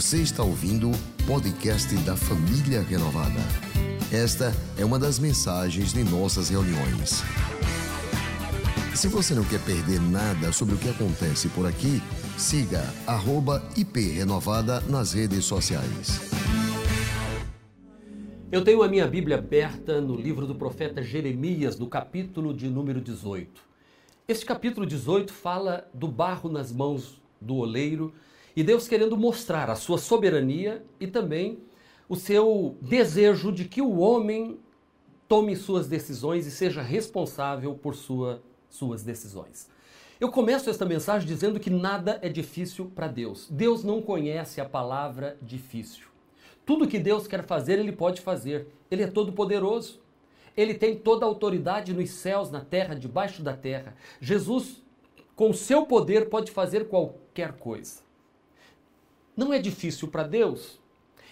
Você está ouvindo o podcast da Família Renovada. Esta é uma das mensagens de nossas reuniões. Se você não quer perder nada sobre o que acontece por aqui, siga @iprenovada nas redes sociais. Eu tenho a minha Bíblia aberta no livro do profeta Jeremias, no capítulo de número 18. Este capítulo 18 fala do barro nas mãos do oleiro e Deus querendo mostrar a sua soberania e também o seu desejo de que o homem tome suas decisões e seja responsável por sua, suas decisões. Eu começo esta mensagem dizendo que nada é difícil para Deus. Deus não conhece a palavra difícil. Tudo que Deus quer fazer, Ele pode fazer. Ele é todo poderoso. Ele tem toda a autoridade nos céus, na terra, debaixo da terra. Jesus, com seu poder, pode fazer qualquer coisa. Não é difícil para Deus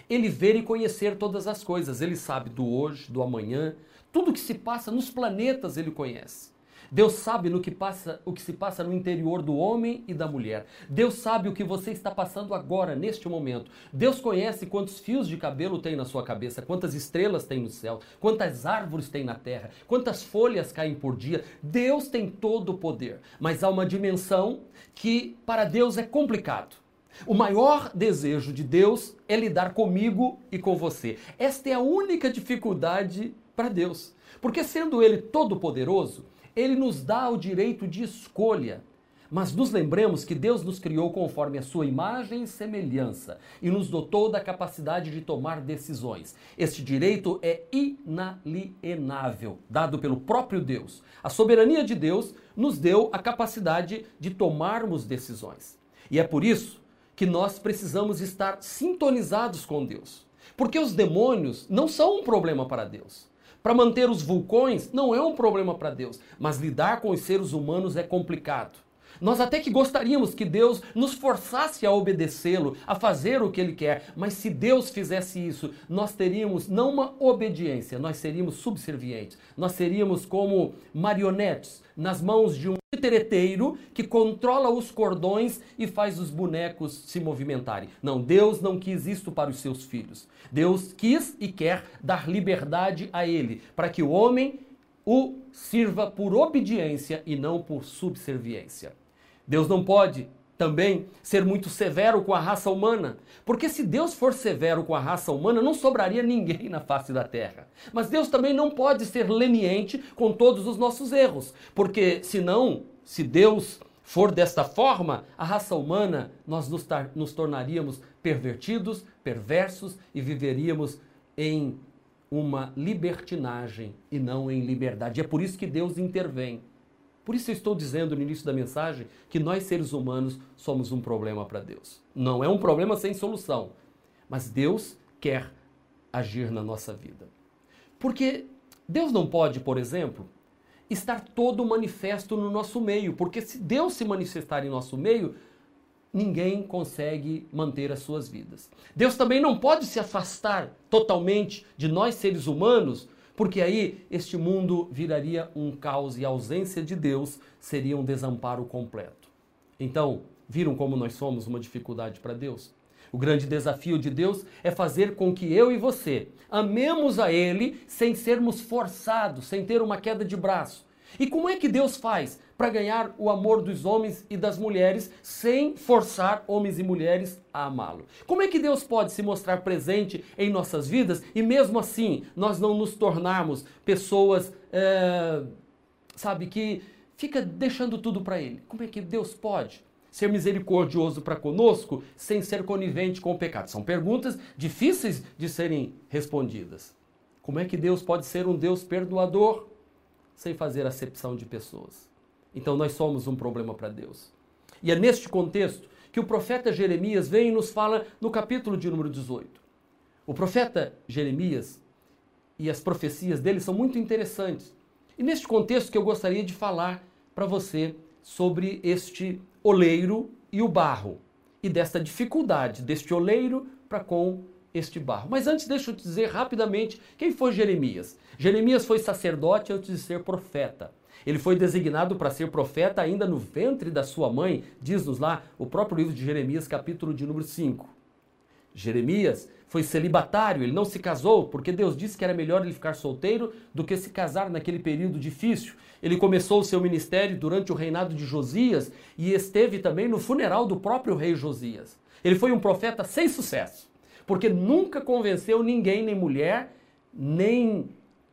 ele ver e conhecer todas as coisas. Ele sabe do hoje, do amanhã, tudo que se passa nos planetas ele conhece. Deus sabe no que passa, o que se passa no interior do homem e da mulher. Deus sabe o que você está passando agora, neste momento. Deus conhece quantos fios de cabelo tem na sua cabeça, quantas estrelas tem no céu, quantas árvores tem na terra, quantas folhas caem por dia. Deus tem todo o poder, mas há uma dimensão que para Deus é complicado. O maior desejo de Deus é lidar comigo e com você. Esta é a única dificuldade para Deus. Porque sendo Ele todo-poderoso, Ele nos dá o direito de escolha. Mas nos lembremos que Deus nos criou conforme a sua imagem e semelhança e nos dotou da capacidade de tomar decisões. Este direito é inalienável, dado pelo próprio Deus. A soberania de Deus nos deu a capacidade de tomarmos decisões. E é por isso que nós precisamos estar sintonizados com Deus. Porque os demônios não são um problema para Deus. Para manter os vulcões não é um problema para Deus, mas lidar com os seres humanos é complicado. Nós até que gostaríamos que Deus nos forçasse a obedecê-lo, a fazer o que ele quer, mas se Deus fizesse isso, nós teríamos não uma obediência, nós seríamos subservientes. Nós seríamos como marionetes nas mãos de um tereteiro que controla os cordões e faz os bonecos se movimentarem. Não, Deus não quis isto para os seus filhos. Deus quis e quer dar liberdade a ele, para que o homem o sirva por obediência e não por subserviência. Deus não pode também ser muito severo com a raça humana, porque se Deus for severo com a raça humana, não sobraria ninguém na face da terra. Mas Deus também não pode ser leniente com todos os nossos erros, porque senão, se Deus for desta forma, a raça humana, nós nos, nos tornaríamos pervertidos, perversos e viveríamos em uma libertinagem e não em liberdade. É por isso que Deus intervém. Por isso eu estou dizendo no início da mensagem que nós seres humanos somos um problema para Deus. Não é um problema sem solução, mas Deus quer agir na nossa vida. Porque Deus não pode, por exemplo, estar todo manifesto no nosso meio, porque se Deus se manifestar em nosso meio, ninguém consegue manter as suas vidas. Deus também não pode se afastar totalmente de nós seres humanos, porque aí este mundo viraria um caos e a ausência de Deus seria um desamparo completo. Então, viram como nós somos uma dificuldade para Deus? O grande desafio de Deus é fazer com que eu e você amemos a Ele sem sermos forçados, sem ter uma queda de braço. E como é que Deus faz para ganhar o amor dos homens e das mulheres sem forçar homens e mulheres a amá-lo. Como é que Deus pode se mostrar presente em nossas vidas e mesmo assim nós não nos tornarmos pessoas, é, sabe, que fica deixando tudo para Ele? Como é que Deus pode? ser misericordioso para conosco sem ser conivente com o pecado? São perguntas difíceis de serem respondidas. Como é que Deus pode ser um Deus perdoador sem fazer acepção de pessoas? Então nós somos um problema para Deus. E é neste contexto que o profeta Jeremias vem e nos fala no capítulo de número 18. O profeta Jeremias e as profecias dele são muito interessantes. E neste contexto que eu gostaria de falar para você sobre este oleiro e o barro e desta dificuldade deste oleiro para com este barro. Mas antes deixa eu te dizer rapidamente quem foi Jeremias. Jeremias foi sacerdote antes de ser profeta. Ele foi designado para ser profeta ainda no ventre da sua mãe, diz-nos lá o próprio livro de Jeremias, capítulo de número 5. Jeremias foi celibatário, ele não se casou, porque Deus disse que era melhor ele ficar solteiro do que se casar naquele período difícil. Ele começou o seu ministério durante o reinado de Josias e esteve também no funeral do próprio rei Josias. Ele foi um profeta sem sucesso, porque nunca convenceu ninguém, nem mulher, nem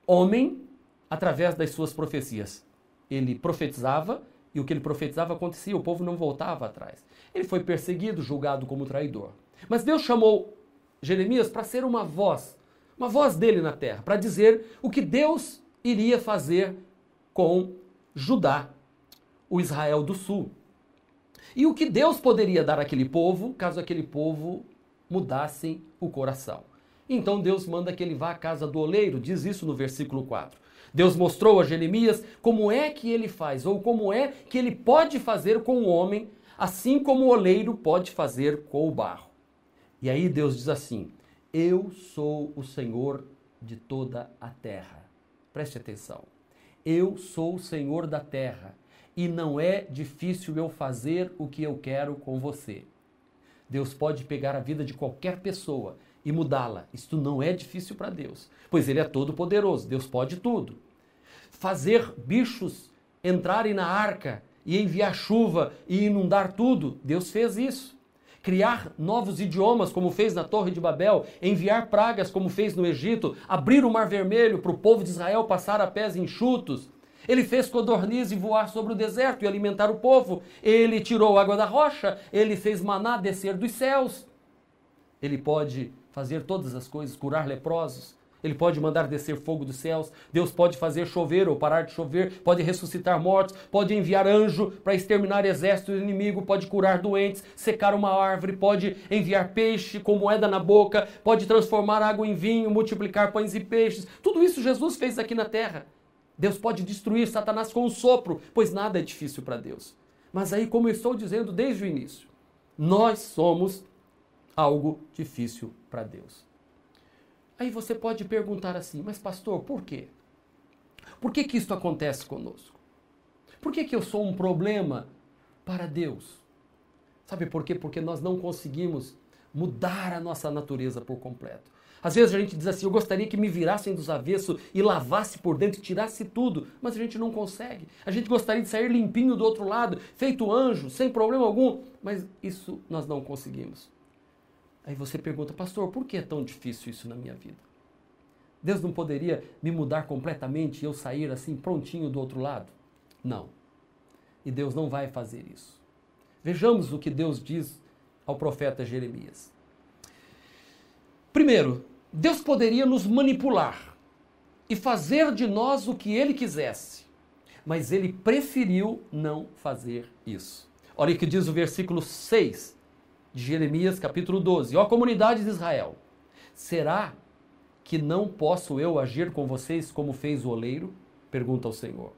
homem, através das suas profecias. Ele profetizava e o que ele profetizava acontecia, o povo não voltava atrás. Ele foi perseguido, julgado como traidor. Mas Deus chamou Jeremias para ser uma voz, uma voz dele na terra, para dizer o que Deus iria fazer com Judá, o Israel do sul. E o que Deus poderia dar àquele povo, caso aquele povo mudasse o coração. Então Deus manda que ele vá à casa do oleiro, diz isso no versículo 4. Deus mostrou a Jeremias como é que ele faz, ou como é que ele pode fazer com o homem, assim como o oleiro pode fazer com o barro. E aí Deus diz assim: Eu sou o Senhor de toda a terra. Preste atenção. Eu sou o Senhor da terra e não é difícil eu fazer o que eu quero com você. Deus pode pegar a vida de qualquer pessoa e mudá-la. Isto não é difícil para Deus, pois Ele é todo poderoso. Deus pode tudo. Fazer bichos entrarem na arca e enviar chuva e inundar tudo, Deus fez isso criar novos idiomas, como fez na Torre de Babel, enviar pragas, como fez no Egito, abrir o Mar Vermelho para o povo de Israel passar a pés enxutos. Ele fez codorniz voar sobre o deserto e alimentar o povo. Ele tirou água da rocha. Ele fez maná descer dos céus. Ele pode fazer todas as coisas, curar leprosos, ele pode mandar descer fogo dos céus, Deus pode fazer chover ou parar de chover, pode ressuscitar mortos, pode enviar anjo para exterminar exército inimigo, pode curar doentes, secar uma árvore, pode enviar peixe com moeda na boca, pode transformar água em vinho, multiplicar pães e peixes. Tudo isso Jesus fez aqui na terra. Deus pode destruir Satanás com um sopro, pois nada é difícil para Deus. Mas aí, como eu estou dizendo desde o início, nós somos algo difícil para Deus. Aí você pode perguntar assim, mas pastor, por quê? Por que, que isso acontece conosco? Por que, que eu sou um problema para Deus? Sabe por quê? Porque nós não conseguimos mudar a nossa natureza por completo. Às vezes a gente diz assim, eu gostaria que me virassem dos avessos e lavasse por dentro tirasse tudo, mas a gente não consegue. A gente gostaria de sair limpinho do outro lado, feito anjo, sem problema algum, mas isso nós não conseguimos. Aí você pergunta, pastor, por que é tão difícil isso na minha vida? Deus não poderia me mudar completamente e eu sair assim prontinho do outro lado? Não. E Deus não vai fazer isso. Vejamos o que Deus diz ao profeta Jeremias. Primeiro, Deus poderia nos manipular e fazer de nós o que ele quisesse, mas ele preferiu não fazer isso. Olha o que diz o versículo 6 de Jeremias, capítulo 12. Ó comunidade de Israel, será que não posso eu agir com vocês como fez o oleiro? Pergunta o Senhor.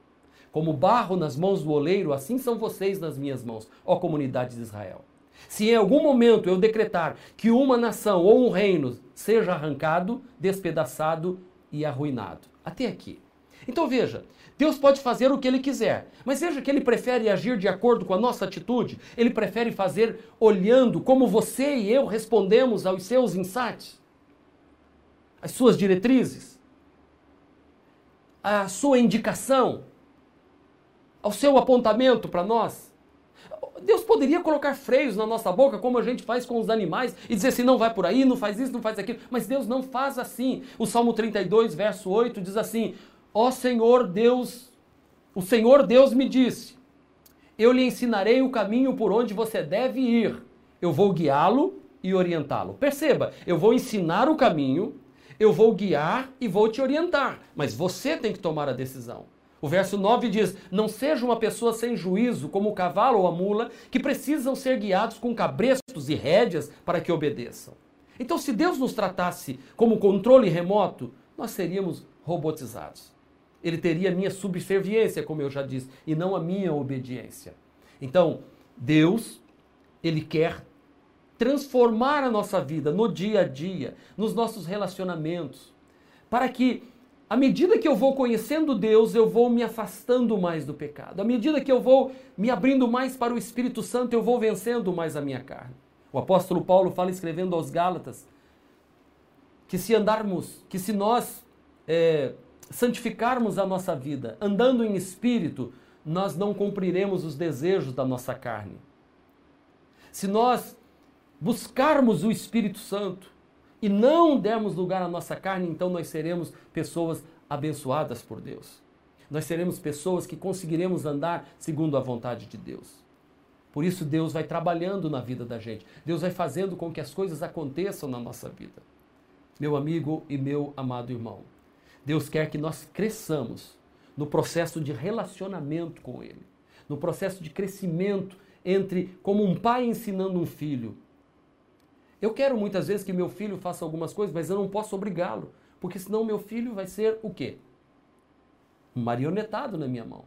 Como barro nas mãos do oleiro, assim são vocês nas minhas mãos, ó comunidade de Israel. Se em algum momento eu decretar que uma nação ou um reino seja arrancado, despedaçado e arruinado. Até aqui. Então veja, Deus pode fazer o que ele quiser, mas veja que ele prefere agir de acordo com a nossa atitude, ele prefere fazer olhando como você e eu respondemos aos seus insights, as suas diretrizes, a sua indicação, ao seu apontamento para nós. Deus poderia colocar freios na nossa boca, como a gente faz com os animais, e dizer assim: não vai por aí, não faz isso, não faz aquilo. Mas Deus não faz assim. O Salmo 32, verso 8 diz assim: Ó Senhor Deus, o Senhor Deus me disse: Eu lhe ensinarei o caminho por onde você deve ir. Eu vou guiá-lo e orientá-lo. Perceba, eu vou ensinar o caminho, eu vou guiar e vou te orientar, mas você tem que tomar a decisão. O verso 9 diz: Não seja uma pessoa sem juízo, como o cavalo ou a mula, que precisam ser guiados com cabrestos e rédeas para que obedeçam. Então, se Deus nos tratasse como controle remoto, nós seríamos robotizados ele teria a minha subserviência, como eu já disse, e não a minha obediência. Então, Deus, ele quer transformar a nossa vida no dia a dia, nos nossos relacionamentos, para que à medida que eu vou conhecendo Deus, eu vou me afastando mais do pecado. À medida que eu vou me abrindo mais para o Espírito Santo, eu vou vencendo mais a minha carne. O apóstolo Paulo fala escrevendo aos Gálatas que se andarmos, que se nós é, santificarmos a nossa vida, andando em espírito, nós não cumpriremos os desejos da nossa carne. Se nós buscarmos o Espírito Santo e não dermos lugar à nossa carne, então nós seremos pessoas abençoadas por Deus. Nós seremos pessoas que conseguiremos andar segundo a vontade de Deus. Por isso Deus vai trabalhando na vida da gente. Deus vai fazendo com que as coisas aconteçam na nossa vida. Meu amigo e meu amado irmão, Deus quer que nós cresçamos no processo de relacionamento com Ele, no processo de crescimento entre como um pai ensinando um filho. Eu quero muitas vezes que meu filho faça algumas coisas, mas eu não posso obrigá-lo, porque senão meu filho vai ser o quê? Marionetado na minha mão.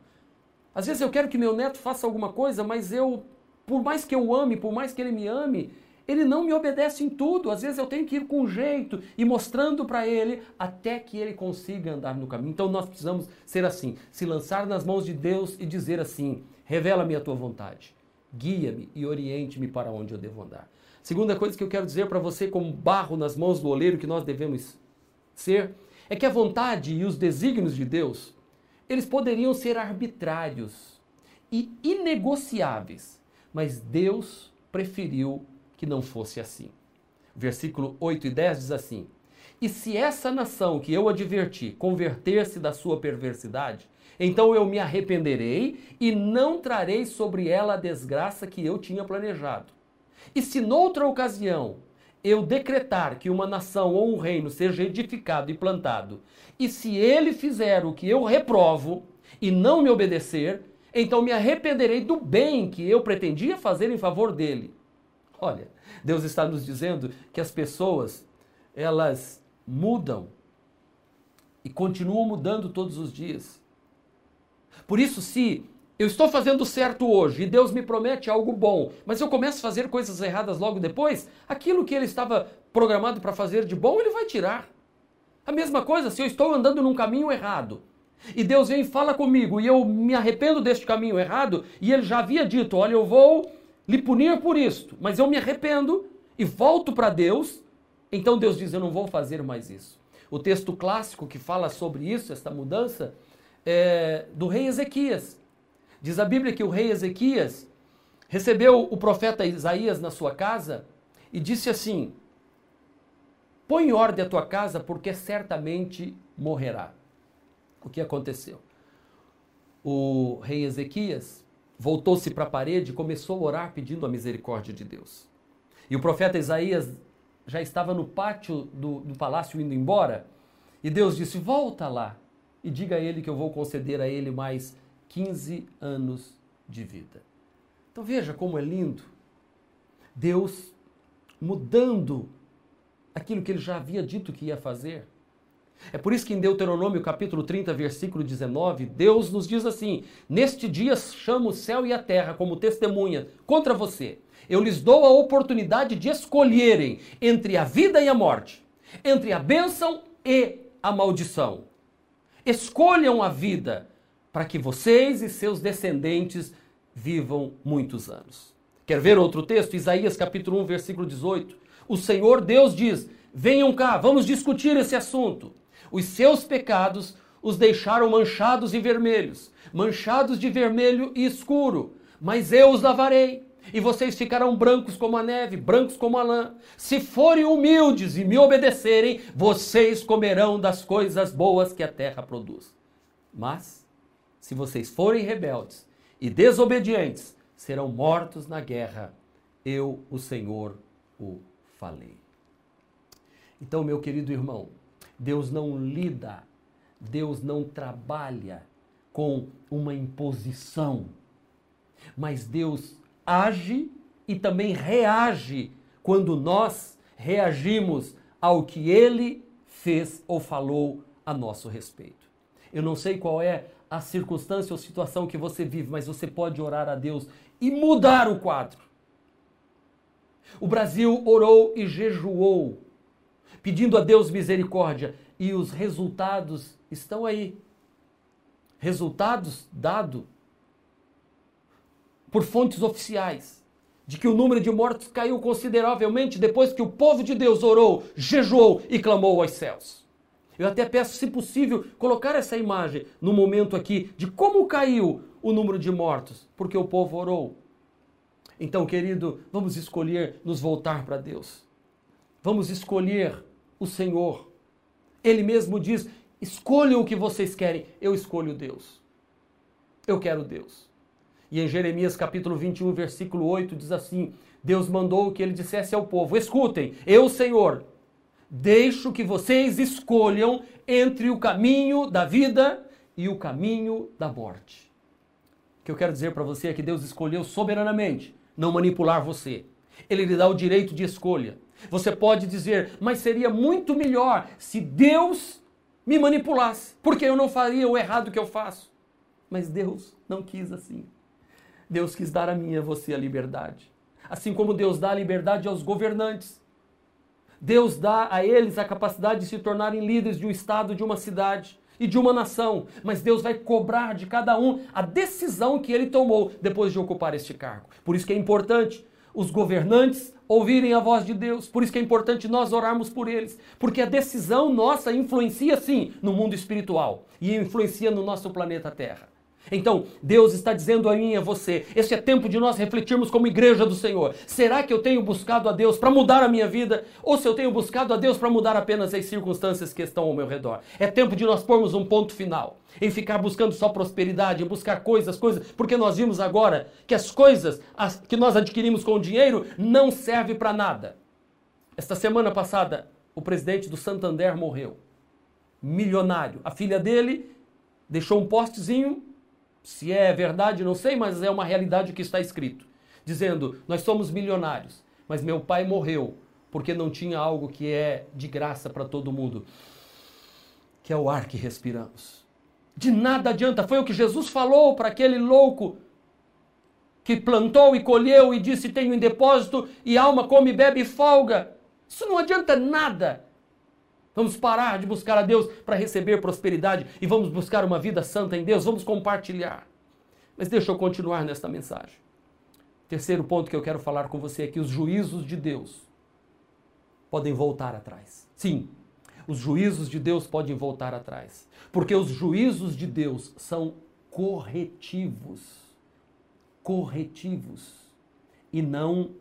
Às vezes eu quero que meu neto faça alguma coisa, mas eu, por mais que eu ame, por mais que ele me ame, ele não me obedece em tudo. Às vezes eu tenho que ir com jeito e mostrando para ele até que ele consiga andar no caminho. Então nós precisamos ser assim, se lançar nas mãos de Deus e dizer assim: revela-me a tua vontade, guia-me e oriente-me para onde eu devo andar. Segunda coisa que eu quero dizer para você, como barro nas mãos do oleiro que nós devemos ser, é que a vontade e os desígnios de Deus, eles poderiam ser arbitrários e inegociáveis, mas Deus preferiu que não fosse assim. Versículo 8 e 10 diz assim: E se essa nação que eu adverti converter-se da sua perversidade, então eu me arrependerei e não trarei sobre ela a desgraça que eu tinha planejado. E se noutra ocasião eu decretar que uma nação ou um reino seja edificado e plantado, e se ele fizer o que eu reprovo e não me obedecer, então me arrependerei do bem que eu pretendia fazer em favor dele. Olha, Deus está nos dizendo que as pessoas, elas mudam e continuam mudando todos os dias. Por isso, se eu estou fazendo certo hoje e Deus me promete algo bom, mas eu começo a fazer coisas erradas logo depois, aquilo que ele estava programado para fazer de bom, ele vai tirar. A mesma coisa se eu estou andando num caminho errado e Deus vem e fala comigo e eu me arrependo deste caminho errado e ele já havia dito: olha, eu vou lhe punir por isto, mas eu me arrependo e volto para Deus, então Deus diz: Eu não vou fazer mais isso. O texto clássico que fala sobre isso, esta mudança, é do rei Ezequias. Diz a Bíblia que o rei Ezequias recebeu o profeta Isaías na sua casa e disse assim: Põe em ordem a tua casa, porque certamente morrerá. O que aconteceu? O rei Ezequias voltou-se para a parede e começou a orar pedindo a misericórdia de Deus. E o profeta Isaías já estava no pátio do, do palácio indo embora, e Deus disse: Volta lá e diga a ele que eu vou conceder a ele mais 15 anos de vida. Então veja como é lindo. Deus mudando aquilo que ele já havia dito que ia fazer. É por isso que em Deuteronômio capítulo 30, versículo 19, Deus nos diz assim: Neste dia chamo o céu e a terra como testemunha contra você. Eu lhes dou a oportunidade de escolherem entre a vida e a morte, entre a bênção e a maldição. Escolham a vida para que vocês e seus descendentes vivam muitos anos. Quer ver outro texto? Isaías capítulo 1, versículo 18. O Senhor Deus diz: Venham cá, vamos discutir esse assunto. Os seus pecados os deixaram manchados e vermelhos, manchados de vermelho e escuro, mas eu os lavarei, e vocês ficarão brancos como a neve, brancos como a lã. Se forem humildes e me obedecerem, vocês comerão das coisas boas que a terra produz. Mas, se vocês forem rebeldes e desobedientes, serão mortos na guerra. Eu, o Senhor, o falei. Então, meu querido irmão, Deus não lida, Deus não trabalha com uma imposição, mas Deus age e também reage quando nós reagimos ao que ele fez ou falou a nosso respeito. Eu não sei qual é a circunstância ou situação que você vive, mas você pode orar a Deus e mudar o quadro. O Brasil orou e jejuou pedindo a Deus misericórdia. E os resultados estão aí. Resultados dados por fontes oficiais de que o número de mortos caiu consideravelmente depois que o povo de Deus orou, jejuou e clamou aos céus. Eu até peço, se possível, colocar essa imagem no momento aqui de como caiu o número de mortos, porque o povo orou. Então, querido, vamos escolher nos voltar para Deus. Vamos escolher o Senhor. Ele mesmo diz: escolham o que vocês querem. Eu escolho Deus. Eu quero Deus. E em Jeremias capítulo 21, versículo 8, diz assim: Deus mandou que ele dissesse ao povo: Escutem, eu, Senhor, deixo que vocês escolham entre o caminho da vida e o caminho da morte. O que eu quero dizer para você é que Deus escolheu soberanamente não manipular você. Ele lhe dá o direito de escolha. Você pode dizer, mas seria muito melhor se Deus me manipulasse, porque eu não faria o errado que eu faço. Mas Deus não quis assim. Deus quis dar a mim e a você a liberdade. Assim como Deus dá a liberdade aos governantes. Deus dá a eles a capacidade de se tornarem líderes de um estado, de uma cidade e de uma nação. Mas Deus vai cobrar de cada um a decisão que ele tomou depois de ocupar este cargo. Por isso que é importante os governantes ouvirem a voz de Deus. Por isso que é importante nós orarmos por eles, porque a decisão nossa influencia sim no mundo espiritual e influencia no nosso planeta Terra. Então, Deus está dizendo a mim e a você: este é tempo de nós refletirmos como igreja do Senhor. Será que eu tenho buscado a Deus para mudar a minha vida? Ou se eu tenho buscado a Deus para mudar apenas as circunstâncias que estão ao meu redor? É tempo de nós pormos um ponto final. Em ficar buscando só prosperidade, em buscar coisas, coisas, porque nós vimos agora que as coisas as, que nós adquirimos com o dinheiro não servem para nada. Esta semana passada, o presidente do Santander morreu. Milionário. A filha dele deixou um postezinho se é verdade, não sei, mas é uma realidade que está escrito. Dizendo: Nós somos milionários, mas meu pai morreu porque não tinha algo que é de graça para todo mundo, que é o ar que respiramos. De nada adianta, foi o que Jesus falou para aquele louco que plantou e colheu e disse: Tenho em depósito, e alma come, bebe e folga. Isso não adianta nada. Vamos parar de buscar a Deus para receber prosperidade e vamos buscar uma vida santa em Deus, vamos compartilhar. Mas deixa eu continuar nesta mensagem. Terceiro ponto que eu quero falar com você é que os juízos de Deus podem voltar atrás. Sim, os juízos de Deus podem voltar atrás. Porque os juízos de Deus são corretivos. Corretivos. E não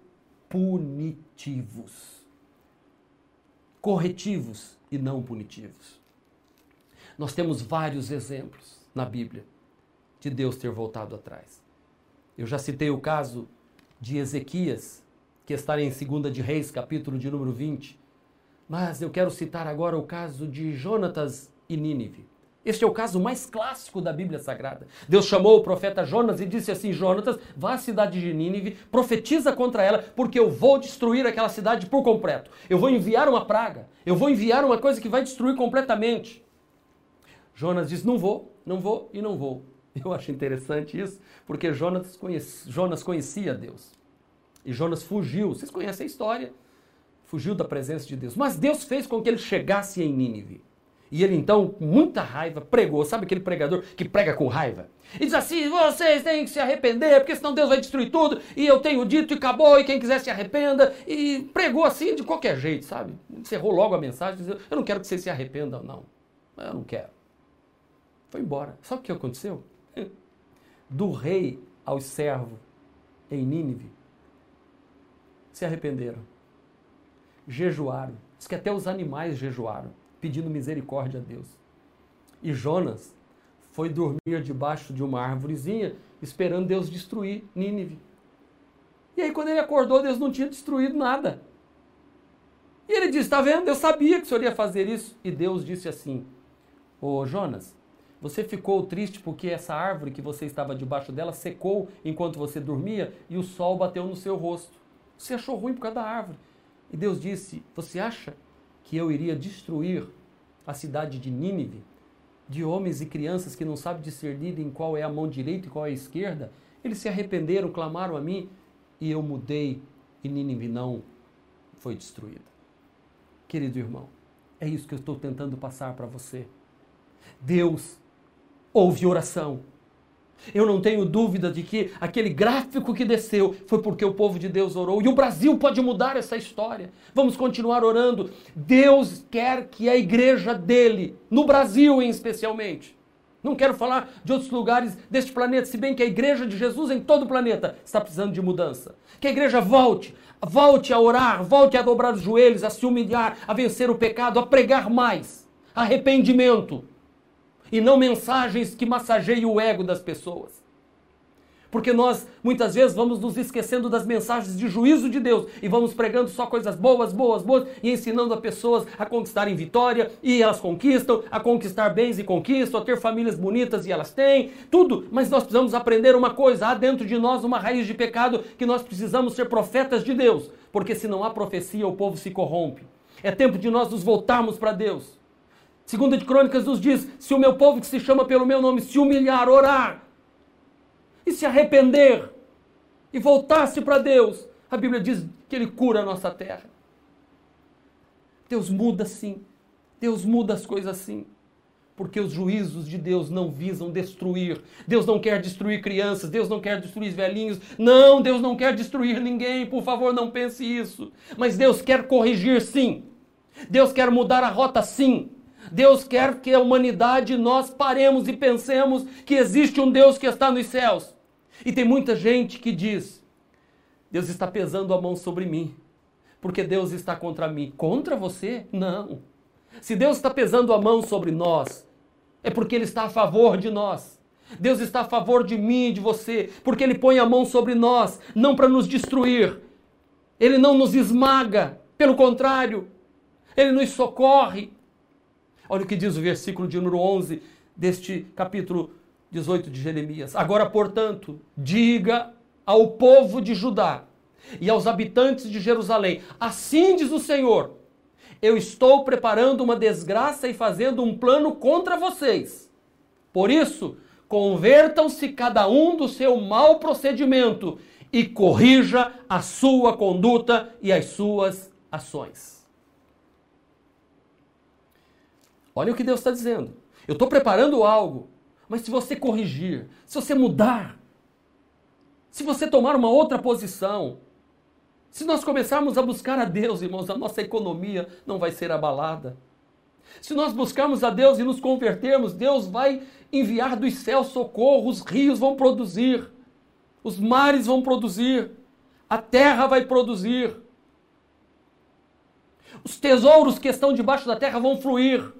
punitivos. Corretivos e não punitivos. Nós temos vários exemplos na Bíblia de Deus ter voltado atrás. Eu já citei o caso de Ezequias, que está em 2 de Reis, capítulo de número 20. Mas eu quero citar agora o caso de Jonatas e Nínive. Este é o caso mais clássico da Bíblia Sagrada. Deus chamou o profeta Jonas e disse assim: Jonatas, vá à cidade de Nínive, profetiza contra ela, porque eu vou destruir aquela cidade por completo. Eu vou enviar uma praga, eu vou enviar uma coisa que vai destruir completamente. Jonas diz: Não vou, não vou e não vou. Eu acho interessante isso, porque Jonas, conhece, Jonas conhecia Deus. E Jonas fugiu. Vocês conhecem a história? Fugiu da presença de Deus. Mas Deus fez com que ele chegasse em Nínive. E ele então, com muita raiva, pregou. Sabe aquele pregador que prega com raiva? E diz assim: vocês têm que se arrepender, porque senão Deus vai destruir tudo. E eu tenho dito e acabou, e quem quiser se arrependa. E pregou assim de qualquer jeito, sabe? Encerrou logo a mensagem, dizendo: Eu não quero que vocês se arrependam, não. Eu não quero. Foi embora. Sabe o que aconteceu? Do rei aos servos em Nínive se arrependeram, jejuaram. Diz que até os animais jejuaram pedindo misericórdia a Deus. E Jonas foi dormir debaixo de uma árvorezinha, esperando Deus destruir Nínive. E aí, quando ele acordou, Deus não tinha destruído nada. E ele disse: Está vendo? Eu sabia que o senhor ia fazer isso. E Deus disse assim: Ô Jonas, você ficou triste porque essa árvore que você estava debaixo dela secou enquanto você dormia e o sol bateu no seu rosto. Você achou ruim por causa da árvore. E Deus disse: Você acha que eu iria destruir a cidade de Nínive, de homens e crianças que não sabem discernir em qual é a mão direita e qual é a esquerda, eles se arrependeram, clamaram a mim e eu mudei e Nínive não foi destruída. Querido irmão, é isso que eu estou tentando passar para você. Deus ouve oração. Eu não tenho dúvida de que aquele gráfico que desceu foi porque o povo de Deus orou. E o Brasil pode mudar essa história. Vamos continuar orando. Deus quer que a igreja dele, no Brasil especialmente, não quero falar de outros lugares deste planeta, se bem que a igreja de Jesus em todo o planeta está precisando de mudança. Que a igreja volte, volte a orar, volte a dobrar os joelhos, a se humilhar, a vencer o pecado, a pregar mais. Arrependimento e não mensagens que massageiem o ego das pessoas. Porque nós muitas vezes vamos nos esquecendo das mensagens de juízo de Deus e vamos pregando só coisas boas, boas, boas e ensinando a pessoas a conquistarem vitória e elas conquistam, a conquistar bens e conquistam, a ter famílias bonitas e elas têm, tudo. Mas nós precisamos aprender uma coisa: há dentro de nós uma raiz de pecado que nós precisamos ser profetas de Deus, porque se não há profecia, o povo se corrompe. É tempo de nós nos voltarmos para Deus. Segunda de Crônicas nos diz: se o meu povo que se chama pelo meu nome se humilhar, orar e se arrepender e voltar-se para Deus, a Bíblia diz que ele cura a nossa terra. Deus muda sim. Deus muda as coisas assim. Porque os juízos de Deus não visam destruir. Deus não quer destruir crianças, Deus não quer destruir velhinhos. Não, Deus não quer destruir ninguém. Por favor, não pense isso. Mas Deus quer corrigir sim. Deus quer mudar a rota sim. Deus quer que a humanidade nós paremos e pensemos que existe um Deus que está nos céus. E tem muita gente que diz: Deus está pesando a mão sobre mim, porque Deus está contra mim. Contra você? Não. Se Deus está pesando a mão sobre nós, é porque Ele está a favor de nós. Deus está a favor de mim e de você, porque Ele põe a mão sobre nós, não para nos destruir. Ele não nos esmaga, pelo contrário, Ele nos socorre, Olha o que diz o versículo de número 11 deste capítulo 18 de Jeremias. Agora, portanto, diga ao povo de Judá e aos habitantes de Jerusalém: Assim diz o Senhor: Eu estou preparando uma desgraça e fazendo um plano contra vocês. Por isso, convertam-se cada um do seu mau procedimento e corrija a sua conduta e as suas ações. Olha o que Deus está dizendo. Eu estou preparando algo, mas se você corrigir, se você mudar, se você tomar uma outra posição, se nós começarmos a buscar a Deus, irmãos, a nossa economia não vai ser abalada. Se nós buscarmos a Deus e nos convertermos, Deus vai enviar dos céus socorro, os rios vão produzir, os mares vão produzir, a terra vai produzir, os tesouros que estão debaixo da terra vão fluir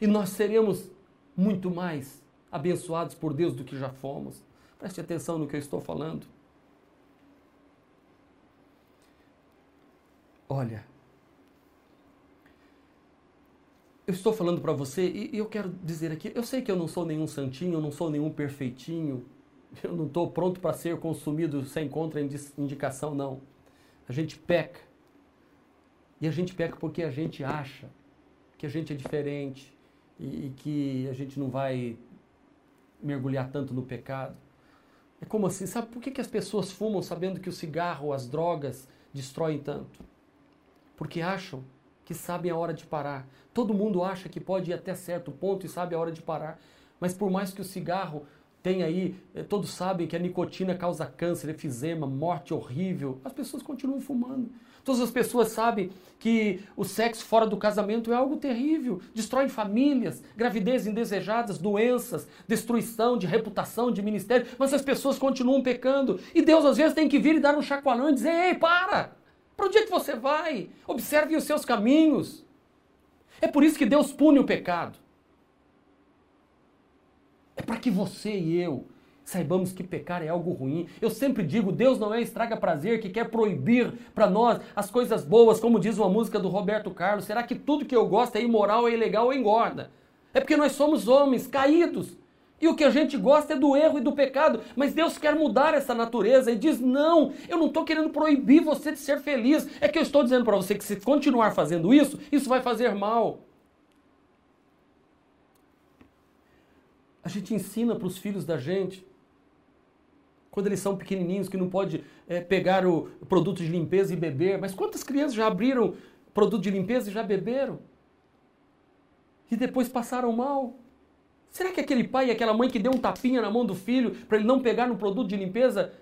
e nós seremos muito mais abençoados por Deus do que já fomos. Preste atenção no que eu estou falando. Olha, eu estou falando para você e eu quero dizer aqui, eu sei que eu não sou nenhum santinho, eu não sou nenhum perfeitinho, eu não estou pronto para ser consumido sem contraindicação, não. A gente peca. E a gente peca porque a gente acha que a gente é diferente, e, e que a gente não vai mergulhar tanto no pecado. É como assim? Sabe por que, que as pessoas fumam sabendo que o cigarro, as drogas destroem tanto? Porque acham que sabem a hora de parar. Todo mundo acha que pode ir até certo ponto e sabe a hora de parar. Mas por mais que o cigarro tenha aí, eh, todos sabem que a nicotina causa câncer, efizema, morte horrível, as pessoas continuam fumando. Todas as pessoas sabem que o sexo fora do casamento é algo terrível, destrói famílias, gravidez indesejadas, doenças, destruição de reputação, de ministério, mas as pessoas continuam pecando. E Deus às vezes tem que vir e dar um chacoalhão e dizer: ei, para! Para onde é que você vai? Observe os seus caminhos. É por isso que Deus pune o pecado. Para que você e eu saibamos que pecar é algo ruim. Eu sempre digo, Deus não é estraga prazer que quer proibir para nós as coisas boas, como diz uma música do Roberto Carlos. Será que tudo que eu gosto é imoral, é ilegal ou engorda? É porque nós somos homens caídos. E o que a gente gosta é do erro e do pecado, mas Deus quer mudar essa natureza e diz: Não, eu não estou querendo proibir você de ser feliz. É que eu estou dizendo para você que se continuar fazendo isso, isso vai fazer mal. A gente ensina para os filhos da gente quando eles são pequenininhos, que não pode é, pegar o produto de limpeza e beber. Mas quantas crianças já abriram produto de limpeza e já beberam? E depois passaram mal? Será que aquele pai e aquela mãe que deu um tapinha na mão do filho para ele não pegar no produto de limpeza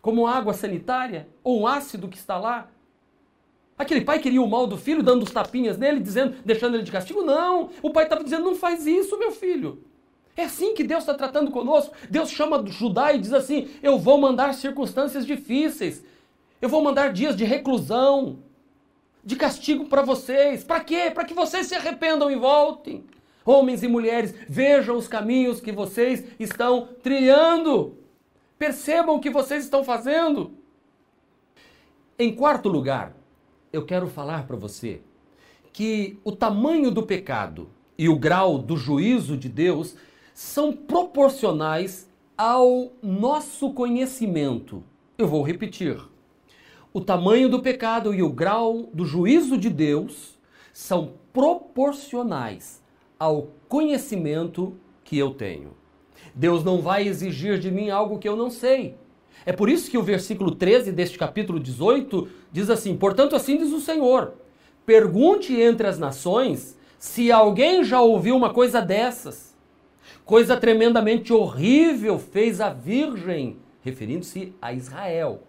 como água sanitária ou um ácido que está lá? Aquele pai queria o mal do filho, dando os tapinhas nele, dizendo, deixando ele de castigo? Não! O pai estava dizendo: não faz isso, meu filho. É assim que Deus está tratando conosco. Deus chama Judá e diz assim: Eu vou mandar circunstâncias difíceis. Eu vou mandar dias de reclusão, de castigo para vocês. Para quê? Para que vocês se arrependam e voltem. Homens e mulheres, vejam os caminhos que vocês estão trilhando. Percebam o que vocês estão fazendo. Em quarto lugar, eu quero falar para você que o tamanho do pecado e o grau do juízo de Deus são proporcionais ao nosso conhecimento. Eu vou repetir. O tamanho do pecado e o grau do juízo de Deus são proporcionais ao conhecimento que eu tenho. Deus não vai exigir de mim algo que eu não sei. É por isso que o versículo 13 deste capítulo 18 diz assim: Portanto, assim diz o Senhor: Pergunte entre as nações se alguém já ouviu uma coisa dessas. Coisa tremendamente horrível fez a Virgem, referindo-se a Israel.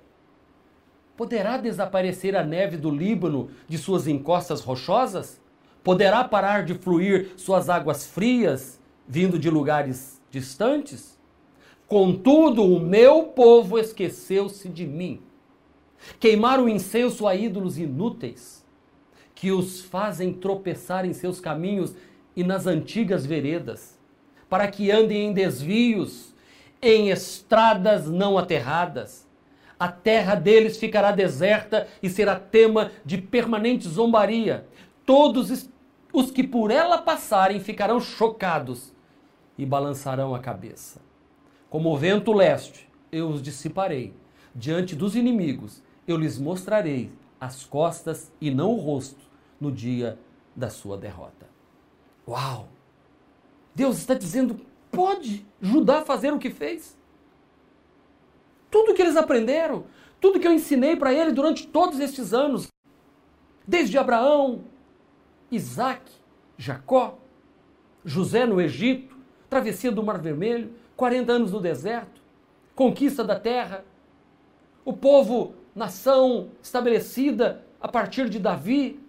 Poderá desaparecer a neve do Líbano de suas encostas rochosas? Poderá parar de fluir suas águas frias, vindo de lugares distantes? Contudo, o meu povo esqueceu-se de mim. Queimaram incenso a ídolos inúteis, que os fazem tropeçar em seus caminhos e nas antigas veredas, para que andem em desvios, em estradas não aterradas. A terra deles ficará deserta e será tema de permanente zombaria. Todos os que por ela passarem ficarão chocados e balançarão a cabeça. Como o vento leste, eu os dissiparei. Diante dos inimigos, eu lhes mostrarei as costas e não o rosto no dia da sua derrota. Uau! Deus está dizendo: pode Judá fazer o que fez? Tudo que eles aprenderam, tudo que eu ensinei para ele durante todos estes anos, desde Abraão, Isaac, Jacó, José no Egito, travessia do Mar Vermelho, 40 anos no deserto, conquista da terra, o povo, nação estabelecida a partir de Davi,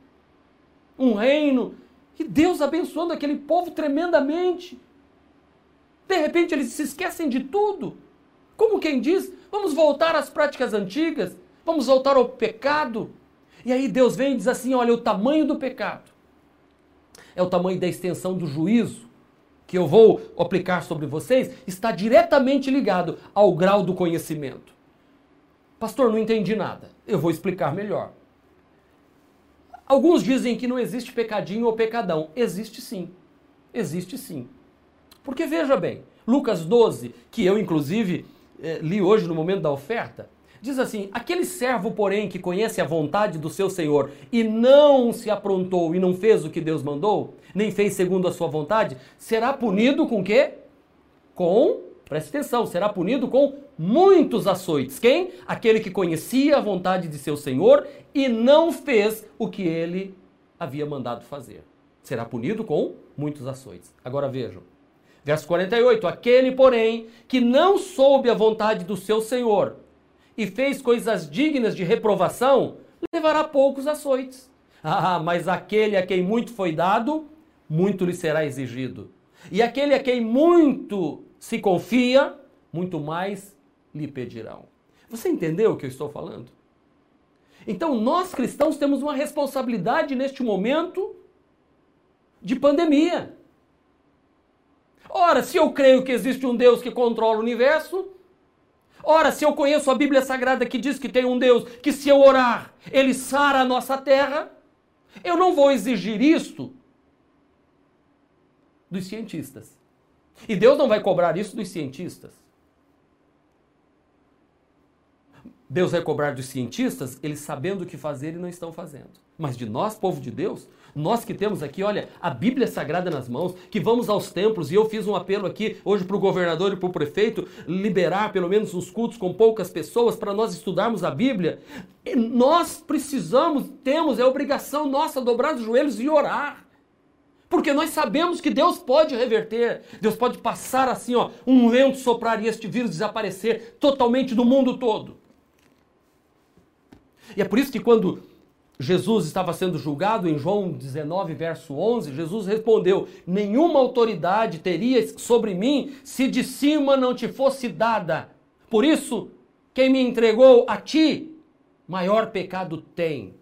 um reino, e Deus abençoando aquele povo tremendamente. De repente eles se esquecem de tudo. Como quem diz, vamos voltar às práticas antigas, vamos voltar ao pecado. E aí Deus vem e diz assim: olha, o tamanho do pecado é o tamanho da extensão do juízo que eu vou aplicar sobre vocês está diretamente ligado ao grau do conhecimento. Pastor, não entendi nada. Eu vou explicar melhor. Alguns dizem que não existe pecadinho ou pecadão. Existe sim. Existe sim. Porque veja bem, Lucas 12, que eu inclusive eh, li hoje no momento da oferta, diz assim: Aquele servo, porém, que conhece a vontade do seu senhor e não se aprontou e não fez o que Deus mandou, nem fez segundo a sua vontade, será punido com quê? Com, preste atenção, será punido com muitos açoites. Quem? Aquele que conhecia a vontade de seu Senhor e não fez o que ele havia mandado fazer. Será punido com muitos açoites. Agora vejam. Verso 48: Aquele, porém, que não soube a vontade do seu Senhor e fez coisas dignas de reprovação, levará poucos açoites. Ah, mas aquele a quem muito foi dado, muito lhe será exigido. E aquele a quem muito se confia, muito mais lhe pedirão. Você entendeu o que eu estou falando? Então, nós cristãos temos uma responsabilidade neste momento de pandemia. Ora, se eu creio que existe um Deus que controla o universo, ora, se eu conheço a Bíblia Sagrada que diz que tem um Deus que, se eu orar, ele sara a nossa terra, eu não vou exigir isto dos cientistas. E Deus não vai cobrar isso dos cientistas. Deus vai cobrar dos cientistas, eles sabendo o que fazer e não estão fazendo. Mas de nós, povo de Deus, nós que temos aqui, olha, a Bíblia Sagrada nas mãos, que vamos aos templos, e eu fiz um apelo aqui hoje para o governador e para o prefeito liberar pelo menos uns cultos com poucas pessoas para nós estudarmos a Bíblia. E nós precisamos, temos, é obrigação nossa dobrar os joelhos e orar Porque nós sabemos que Deus pode reverter, Deus pode passar assim, ó, um vento soprar e este vírus desaparecer totalmente do mundo todo. E é por isso que quando Jesus estava sendo julgado, em João 19, verso 11, Jesus respondeu: Nenhuma autoridade teria sobre mim se de cima não te fosse dada. Por isso, quem me entregou a ti, maior pecado tem.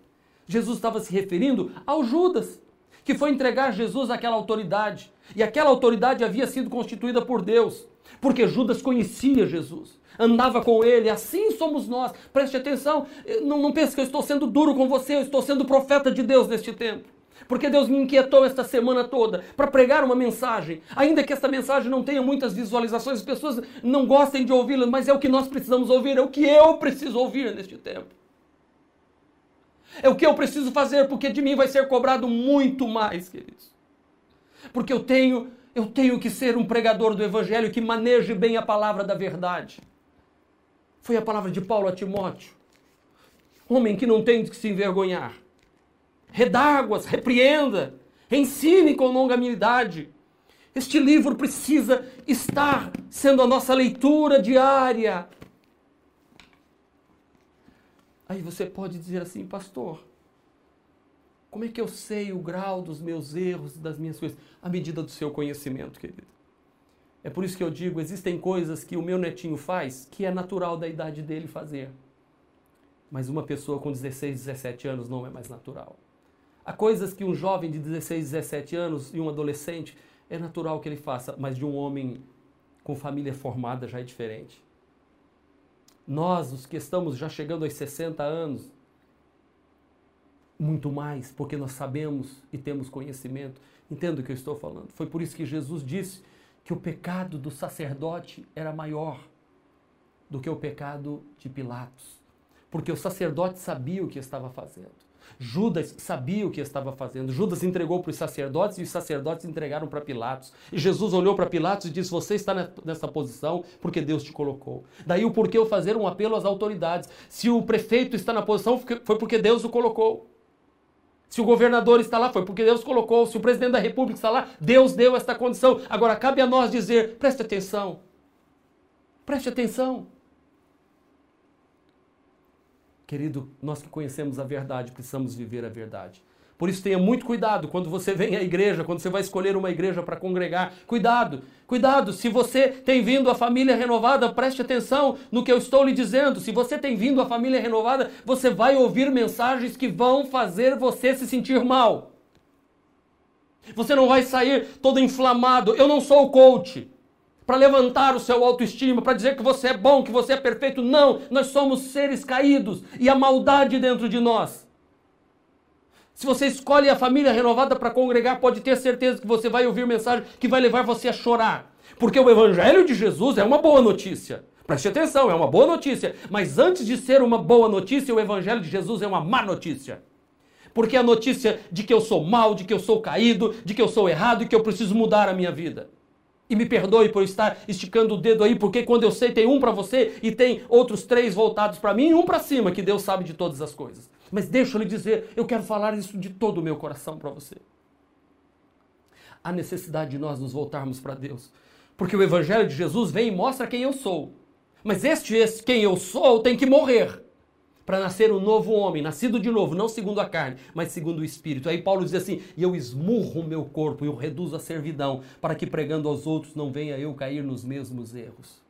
Jesus estava se referindo ao Judas que foi entregar Jesus àquela autoridade. E aquela autoridade havia sido constituída por Deus, porque Judas conhecia Jesus, andava com ele, assim somos nós. Preste atenção, não, não pense que eu estou sendo duro com você, eu estou sendo profeta de Deus neste tempo. Porque Deus me inquietou esta semana toda para pregar uma mensagem. Ainda que esta mensagem não tenha muitas visualizações, as pessoas não gostem de ouvi-la, mas é o que nós precisamos ouvir, é o que eu preciso ouvir neste tempo. É o que eu preciso fazer, porque de mim vai ser cobrado muito mais, queridos. Porque eu tenho, eu tenho que ser um pregador do evangelho que maneje bem a palavra da verdade. Foi a palavra de Paulo a Timóteo. Homem que não tem de se envergonhar. Redáguas, repreenda, ensine com longanimidade. Este livro precisa estar sendo a nossa leitura diária. Aí você pode dizer assim, pastor, como é que eu sei o grau dos meus erros, das minhas coisas? À medida do seu conhecimento, querido. É por isso que eu digo, existem coisas que o meu netinho faz que é natural da idade dele fazer. Mas uma pessoa com 16, 17 anos não é mais natural. Há coisas que um jovem de 16, 17 anos e um adolescente é natural que ele faça, mas de um homem com família formada já é diferente. Nós, os que estamos já chegando aos 60 anos, muito mais, porque nós sabemos e temos conhecimento. Entendo o que eu estou falando. Foi por isso que Jesus disse que o pecado do sacerdote era maior do que o pecado de Pilatos. Porque o sacerdote sabia o que estava fazendo. Judas sabia o que estava fazendo. Judas entregou para os sacerdotes e os sacerdotes entregaram para Pilatos. E Jesus olhou para Pilatos e disse: Você está nessa posição porque Deus te colocou. Daí o porquê eu fazer um apelo às autoridades. Se o prefeito está na posição, foi porque Deus o colocou. Se o governador está lá, foi porque Deus colocou. Se o presidente da república está lá, Deus deu esta condição. Agora cabe a nós dizer: preste atenção. Preste atenção. Querido, nós que conhecemos a verdade, precisamos viver a verdade. Por isso tenha muito cuidado quando você vem à igreja, quando você vai escolher uma igreja para congregar. Cuidado, cuidado. Se você tem vindo à família renovada, preste atenção no que eu estou lhe dizendo. Se você tem vindo à família renovada, você vai ouvir mensagens que vão fazer você se sentir mal. Você não vai sair todo inflamado. Eu não sou o coach para levantar o seu autoestima, para dizer que você é bom, que você é perfeito. Não, nós somos seres caídos e a maldade dentro de nós. Se você escolhe a família renovada para congregar, pode ter certeza que você vai ouvir mensagem que vai levar você a chorar. Porque o evangelho de Jesus é uma boa notícia. Preste atenção, é uma boa notícia. Mas antes de ser uma boa notícia, o evangelho de Jesus é uma má notícia. Porque é a notícia de que eu sou mal, de que eu sou caído, de que eu sou errado e que eu preciso mudar a minha vida. E me perdoe por estar esticando o dedo aí, porque quando eu sei tem um para você e tem outros três voltados para mim e um para cima, que Deus sabe de todas as coisas. Mas deixa eu lhe dizer, eu quero falar isso de todo o meu coração para você. Há necessidade de nós nos voltarmos para Deus, porque o evangelho de Jesus vem e mostra quem eu sou. Mas este, este quem eu sou tem que morrer para nascer um novo homem, nascido de novo, não segundo a carne, mas segundo o Espírito. Aí Paulo diz assim: e eu esmurro o meu corpo e o reduzo à servidão, para que pregando aos outros não venha eu cair nos mesmos erros.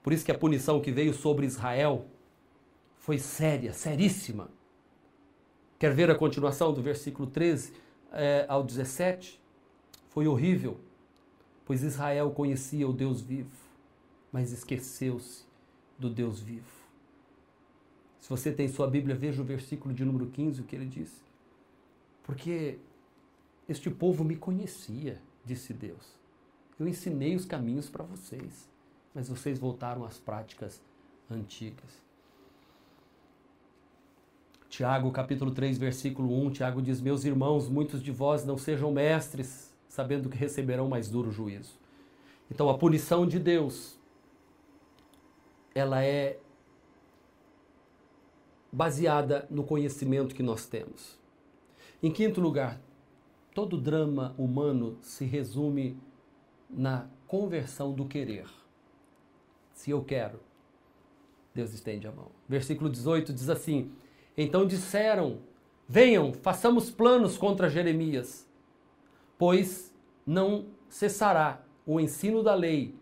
Por isso que a punição que veio sobre Israel foi séria, seríssima. Quer ver a continuação do versículo 13 é, ao 17? Foi horrível, pois Israel conhecia o Deus vivo, mas esqueceu-se do Deus vivo. Se você tem sua Bíblia, veja o versículo de número 15, o que ele diz. Porque este povo me conhecia, disse Deus. Eu ensinei os caminhos para vocês, mas vocês voltaram às práticas antigas. Tiago, capítulo 3, versículo 1, Tiago diz: Meus irmãos, muitos de vós não sejam mestres, sabendo que receberão mais duro juízo. Então, a punição de Deus, ela é baseada no conhecimento que nós temos. Em quinto lugar, Todo drama humano se resume na conversão do querer. Se eu quero, Deus estende a mão. Versículo 18 diz assim: Então disseram: Venham, façamos planos contra Jeremias, pois não cessará o ensino da lei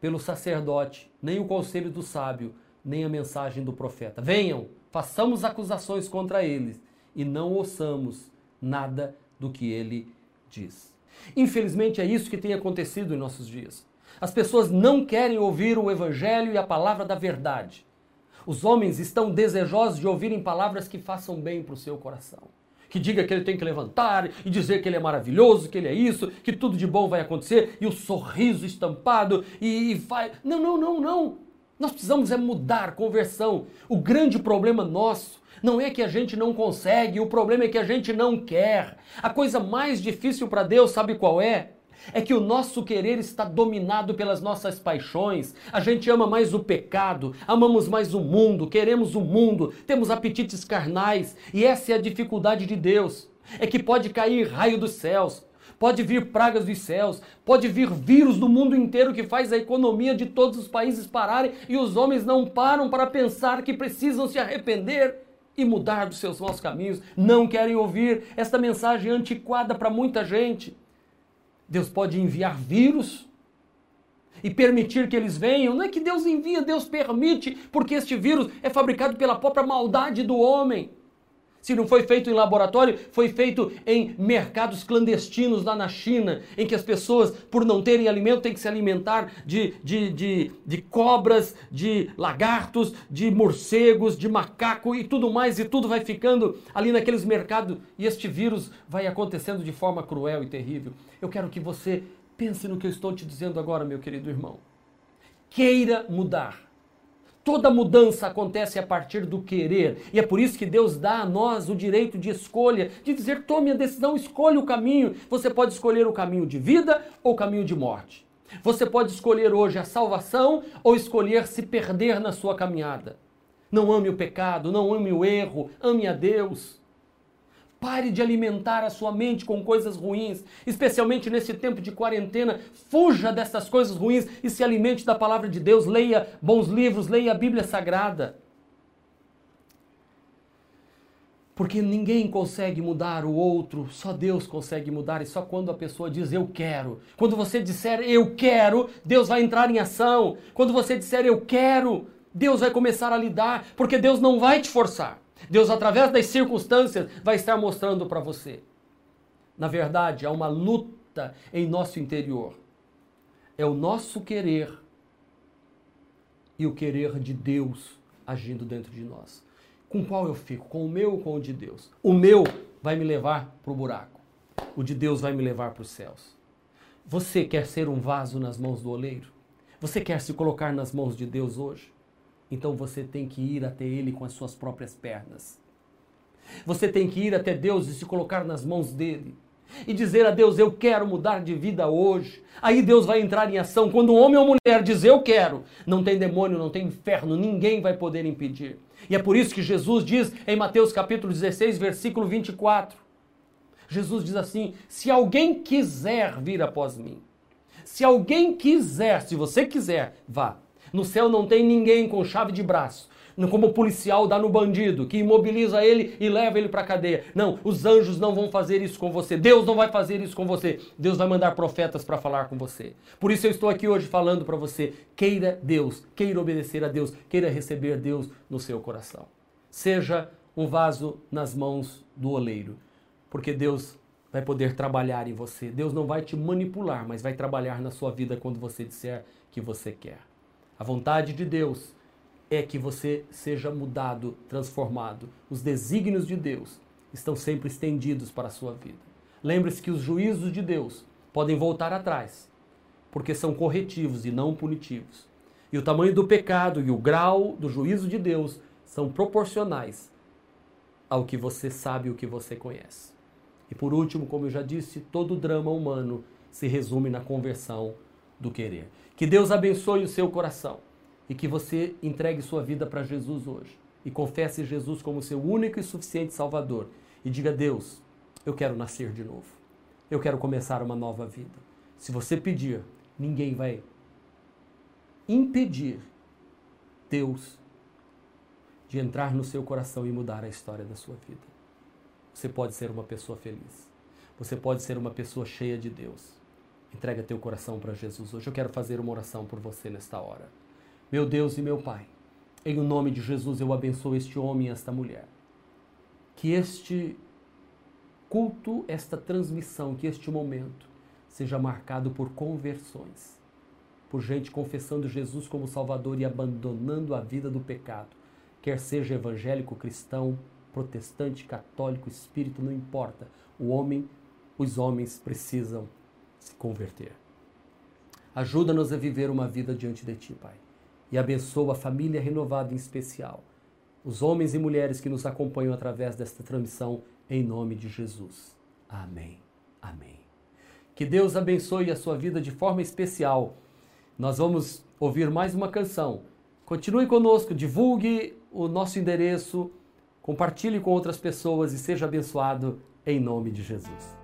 pelo sacerdote, nem o conselho do sábio, nem a mensagem do profeta. Venham, façamos acusações contra eles e não ouçamos nada do que ele diz. Infelizmente é isso que tem acontecido em nossos dias. As pessoas não querem ouvir o evangelho e a palavra da verdade. Os homens estão desejosos de ouvirem palavras que façam bem para o seu coração. Que diga que ele tem que levantar e dizer que ele é maravilhoso, que ele é isso, que tudo de bom vai acontecer e o sorriso estampado e, e vai. Não, não, não, não. Nós precisamos é mudar, conversão. O grande problema nosso não é que a gente não consegue, o problema é que a gente não quer. A coisa mais difícil para Deus, sabe qual é? É que o nosso querer está dominado pelas nossas paixões. A gente ama mais o pecado, amamos mais o mundo, queremos o mundo, temos apetites carnais. E essa é a dificuldade de Deus. É que pode cair raio dos céus, pode vir pragas dos céus, pode vir vírus do mundo inteiro que faz a economia de todos os países pararem e os homens não param para pensar que precisam se arrepender e mudar dos seus maus caminhos, não querem ouvir esta mensagem antiquada para muita gente. Deus pode enviar vírus e permitir que eles venham. Não é que Deus envia, Deus permite, porque este vírus é fabricado pela própria maldade do homem. Se não foi feito em laboratório, foi feito em mercados clandestinos lá na China, em que as pessoas, por não terem alimento, têm que se alimentar de, de, de, de cobras, de lagartos, de morcegos, de macaco e tudo mais, e tudo vai ficando ali naqueles mercados, e este vírus vai acontecendo de forma cruel e terrível. Eu quero que você pense no que eu estou te dizendo agora, meu querido irmão. Queira mudar. Toda mudança acontece a partir do querer. E é por isso que Deus dá a nós o direito de escolha, de dizer: tome a decisão, escolha o caminho. Você pode escolher o caminho de vida ou o caminho de morte. Você pode escolher hoje a salvação ou escolher se perder na sua caminhada. Não ame o pecado, não ame o erro, ame a Deus. Pare de alimentar a sua mente com coisas ruins, especialmente nesse tempo de quarentena. Fuja dessas coisas ruins e se alimente da palavra de Deus. Leia bons livros, leia a Bíblia Sagrada. Porque ninguém consegue mudar o outro, só Deus consegue mudar, e só quando a pessoa diz eu quero. Quando você disser eu quero, Deus vai entrar em ação. Quando você disser eu quero, Deus vai começar a lidar, porque Deus não vai te forçar. Deus, através das circunstâncias, vai estar mostrando para você. Na verdade, há uma luta em nosso interior. É o nosso querer e o querer de Deus agindo dentro de nós. Com qual eu fico? Com o meu ou com o de Deus? O meu vai me levar para o buraco. O de Deus vai me levar para os céus. Você quer ser um vaso nas mãos do oleiro? Você quer se colocar nas mãos de Deus hoje? Então você tem que ir até Ele com as suas próprias pernas. Você tem que ir até Deus e se colocar nas mãos dele. E dizer a Deus, eu quero mudar de vida hoje. Aí Deus vai entrar em ação. Quando um homem ou mulher diz, eu quero, não tem demônio, não tem inferno, ninguém vai poder impedir. E é por isso que Jesus diz em Mateus capítulo 16, versículo 24. Jesus diz assim: Se alguém quiser vir após mim, se alguém quiser, se você quiser, vá. No céu não tem ninguém com chave de braço, como o policial dá no bandido, que imobiliza ele e leva ele para a cadeia. Não, os anjos não vão fazer isso com você. Deus não vai fazer isso com você. Deus vai mandar profetas para falar com você. Por isso eu estou aqui hoje falando para você: queira Deus, queira obedecer a Deus, queira receber Deus no seu coração. Seja um vaso nas mãos do oleiro, porque Deus vai poder trabalhar em você. Deus não vai te manipular, mas vai trabalhar na sua vida quando você disser que você quer. A vontade de Deus é que você seja mudado, transformado. Os desígnios de Deus estão sempre estendidos para a sua vida. Lembre-se que os juízos de Deus podem voltar atrás, porque são corretivos e não punitivos. E o tamanho do pecado e o grau do juízo de Deus são proporcionais ao que você sabe e o que você conhece. E por último, como eu já disse, todo drama humano se resume na conversão do querer. Que Deus abençoe o seu coração e que você entregue sua vida para Jesus hoje e confesse Jesus como seu único e suficiente Salvador e diga: Deus, eu quero nascer de novo. eu quero começar uma nova vida. Se você pedir, ninguém vai impedir Deus de entrar no seu coração e mudar a história da sua vida. Você pode ser uma pessoa feliz. Você pode ser uma pessoa cheia de Deus. Entrega teu coração para Jesus. Hoje eu quero fazer uma oração por você nesta hora. Meu Deus e meu Pai, em nome de Jesus eu abençoo este homem e esta mulher. Que este culto, esta transmissão, que este momento seja marcado por conversões, por gente confessando Jesus como Salvador e abandonando a vida do pecado, quer seja evangélico, cristão, protestante, católico, espírito, não importa. O homem, os homens precisam se converter. Ajuda-nos a viver uma vida diante de Ti, Pai. E abençoa a família renovada em especial. Os homens e mulheres que nos acompanham através desta transmissão, em nome de Jesus. Amém. Amém. Que Deus abençoe a sua vida de forma especial. Nós vamos ouvir mais uma canção. Continue conosco, divulgue o nosso endereço, compartilhe com outras pessoas e seja abençoado em nome de Jesus.